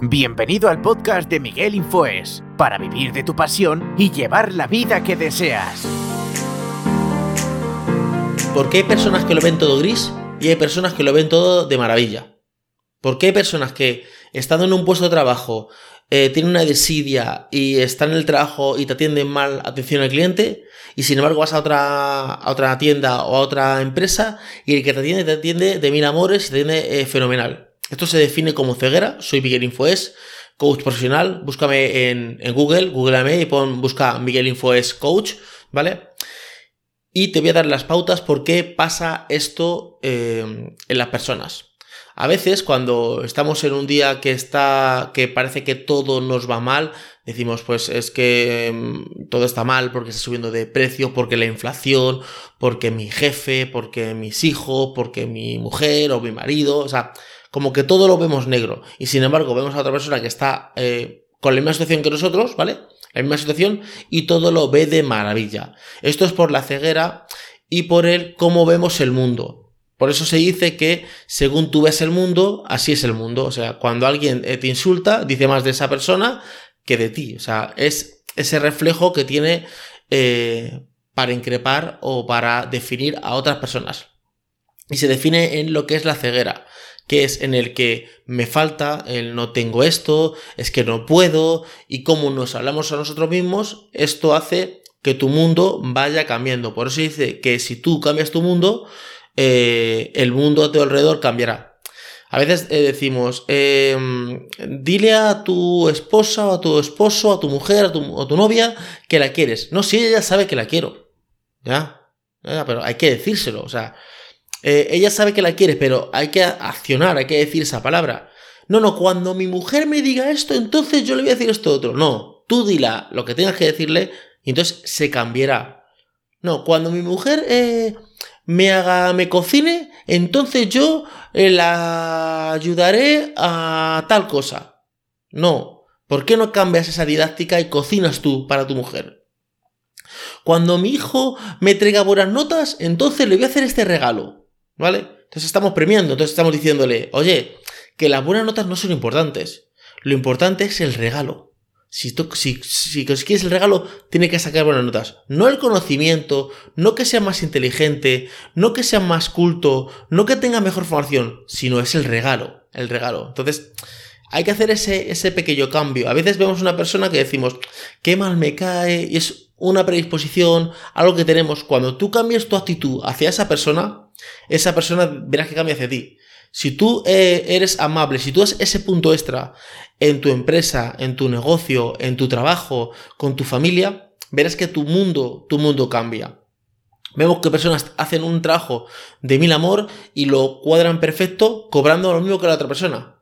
Bienvenido al podcast de Miguel Infoes, para vivir de tu pasión y llevar la vida que deseas. Porque hay personas que lo ven todo gris y hay personas que lo ven todo de maravilla. Porque hay personas que, estando en un puesto de trabajo, eh, tienen una desidia y están en el trabajo y te atienden mal atención al cliente, y sin embargo vas a otra, a otra tienda o a otra empresa y el que te atiende te atiende de mil amores y te atiende eh, fenomenal. Esto se define como ceguera, soy Miguel Infoes, coach profesional, búscame en, Google, googleame y pon, busca Miguel Infoes coach, ¿vale? Y te voy a dar las pautas por qué pasa esto eh, en las personas. A veces cuando estamos en un día que está que parece que todo nos va mal, decimos pues es que mm, todo está mal porque está subiendo de precio, porque la inflación, porque mi jefe, porque mis hijos, porque mi mujer o mi marido, o sea, como que todo lo vemos negro. Y sin embargo, vemos a otra persona que está eh, con la misma situación que nosotros, ¿vale? La misma situación y todo lo ve de maravilla. Esto es por la ceguera y por el cómo vemos el mundo. Por eso se dice que según tú ves el mundo, así es el mundo. O sea, cuando alguien eh, te insulta, dice más de esa persona que de ti. O sea, es ese reflejo que tiene eh, para increpar o para definir a otras personas. Y se define en lo que es la ceguera que es en el que me falta, el no tengo esto, es que no puedo, y como nos hablamos a nosotros mismos, esto hace que tu mundo vaya cambiando. Por eso dice que si tú cambias tu mundo, eh, el mundo a tu alrededor cambiará. A veces eh, decimos, em, dile a tu esposa o a tu esposo, a tu mujer, a tu, a tu novia que la quieres. No, si ella sabe que la quiero. ¿Ya? Pero hay que decírselo. O sea, eh, ella sabe que la quiere, pero hay que accionar, hay que decir esa palabra. No, no, cuando mi mujer me diga esto, entonces yo le voy a decir esto otro. No, tú dila lo que tengas que decirle y entonces se cambiará. No, cuando mi mujer eh, me haga, me cocine, entonces yo eh, la ayudaré a tal cosa. No, ¿por qué no cambias esa didáctica y cocinas tú para tu mujer? Cuando mi hijo me traiga buenas notas, entonces le voy a hacer este regalo. ¿Vale? Entonces estamos premiando, entonces estamos diciéndole, oye, que las buenas notas no son importantes. Lo importante es el regalo. Si, tú, el regalo, tiene que sacar buenas notas. No el conocimiento, no que sea más inteligente, no que sea más culto, no que tenga mejor formación, sino es el regalo. El regalo. Entonces, hay que hacer ese, ese pequeño cambio. A veces vemos una persona que decimos, qué mal me cae, y es una predisposición, algo que tenemos. Cuando tú cambias tu actitud hacia esa persona, esa persona verás que cambia hacia ti. Si tú eh, eres amable, si tú das ese punto extra en tu empresa, en tu negocio, en tu trabajo, con tu familia, verás que tu mundo, tu mundo cambia. Vemos que personas hacen un trabajo de mil amor y lo cuadran perfecto cobrando lo mismo que la otra persona.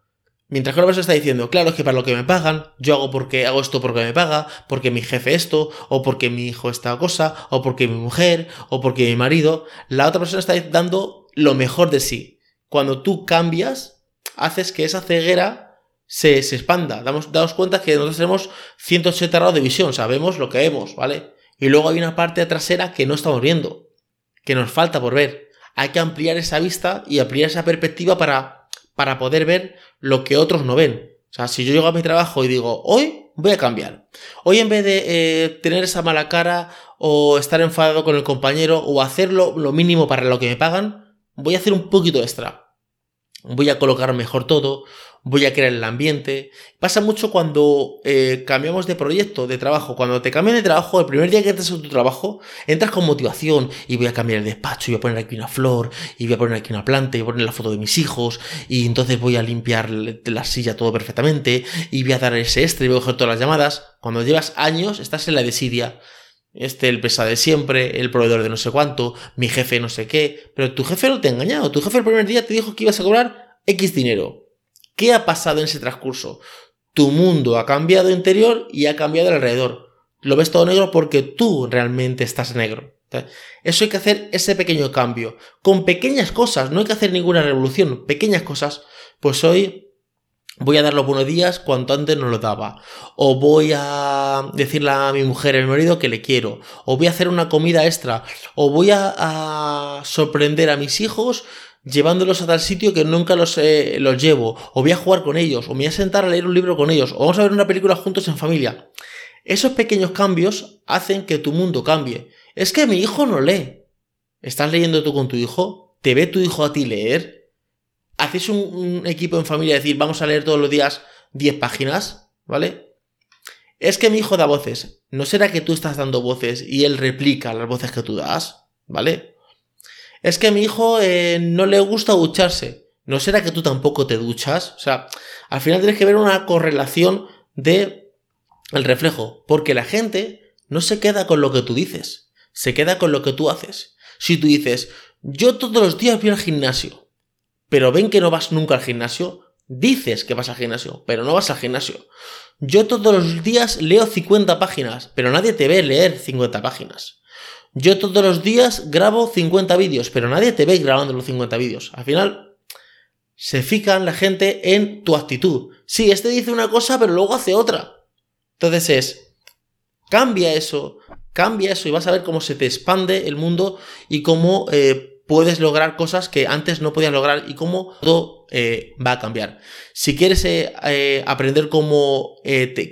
Mientras que una persona está diciendo, claro, es que para lo que me pagan, yo hago porque hago esto porque me paga, porque mi jefe esto, o porque mi hijo esta cosa, o porque mi mujer, o porque mi marido, la otra persona está dando lo mejor de sí. Cuando tú cambias, haces que esa ceguera se, expanda. Damos, damos cuenta que nosotros tenemos 180 grados de visión, sabemos lo que vemos, ¿vale? Y luego hay una parte trasera que no estamos viendo, que nos falta por ver. Hay que ampliar esa vista y ampliar esa perspectiva para para poder ver lo que otros no ven. O sea, si yo llego a mi trabajo y digo, hoy voy a cambiar. Hoy en vez de eh, tener esa mala cara o estar enfadado con el compañero o hacerlo lo mínimo para lo que me pagan, voy a hacer un poquito extra. Voy a colocar mejor todo, voy a crear el ambiente. Pasa mucho cuando eh, cambiamos de proyecto, de trabajo. Cuando te cambian de trabajo, el primer día que entras a tu trabajo, entras con motivación y voy a cambiar el despacho, y voy a poner aquí una flor, y voy a poner aquí una planta, y voy a poner la foto de mis hijos, y entonces voy a limpiar la silla todo perfectamente, y voy a dar ese extra y voy a coger todas las llamadas. Cuando llevas años, estás en la desidia. Este, el pesado de siempre, el proveedor de no sé cuánto, mi jefe no sé qué, pero tu jefe no te ha engañado. Tu jefe el primer día te dijo que ibas a cobrar X dinero. ¿Qué ha pasado en ese transcurso? Tu mundo ha cambiado interior y ha cambiado alrededor. Lo ves todo negro porque tú realmente estás negro. Eso hay que hacer ese pequeño cambio. Con pequeñas cosas, no hay que hacer ninguna revolución, pequeñas cosas. Pues hoy voy a dar los buenos días cuanto antes no lo daba. O voy a decirle a mi mujer, a mi marido que le quiero. O voy a hacer una comida extra. O voy a, a sorprender a mis hijos llevándolos a tal sitio que nunca los, eh, los llevo, o voy a jugar con ellos, o me voy a sentar a leer un libro con ellos, o vamos a ver una película juntos en familia. Esos pequeños cambios hacen que tu mundo cambie. Es que mi hijo no lee. ¿Estás leyendo tú con tu hijo? ¿Te ve tu hijo a ti leer? ¿Haces un, un equipo en familia decir vamos a leer todos los días 10 páginas? ¿Vale? Es que mi hijo da voces. ¿No será que tú estás dando voces y él replica las voces que tú das? ¿Vale? Es que a mi hijo eh, no le gusta ducharse. ¿No será que tú tampoco te duchas? O sea, al final tienes que ver una correlación de el reflejo, porque la gente no se queda con lo que tú dices, se queda con lo que tú haces. Si tú dices, yo todos los días voy al gimnasio, pero ven que no vas nunca al gimnasio, dices que vas al gimnasio, pero no vas al gimnasio. Yo todos los días leo 50 páginas, pero nadie te ve leer 50 páginas. Yo todos los días grabo 50 vídeos, pero nadie te ve grabando los 50 vídeos. Al final, se fijan la gente en tu actitud. Sí, este dice una cosa, pero luego hace otra. Entonces es, cambia eso, cambia eso y vas a ver cómo se te expande el mundo y cómo eh, puedes lograr cosas que antes no podías lograr y cómo todo eh, va a cambiar. Si quieres eh, aprender cómo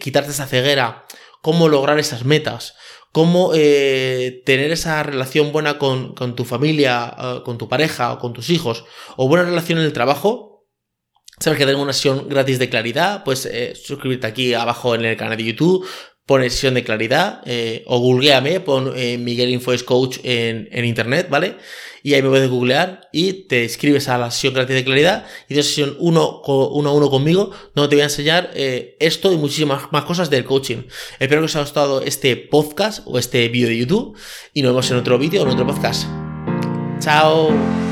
quitarte esa ceguera, cómo lograr esas metas, cómo eh, tener esa relación buena con, tu familia, eh, con tu pareja o con tus hijos, o buena relación en el trabajo, sabes que tengo una sesión gratis de claridad, pues eh, suscribirte aquí abajo en el canal de YouTube, pon sesión de claridad, o googleame, pon Miguel Infoes Coach en, en internet, ¿vale? y ahí me puedes googlear y te inscribes a la sesión gratis de claridad y de sesión uno, uno a uno conmigo, donde te voy a enseñar eh, esto y muchísimas más cosas del coaching. Espero que os haya gustado este podcast o este vídeo de YouTube y nos vemos en otro vídeo o en otro podcast. Chao.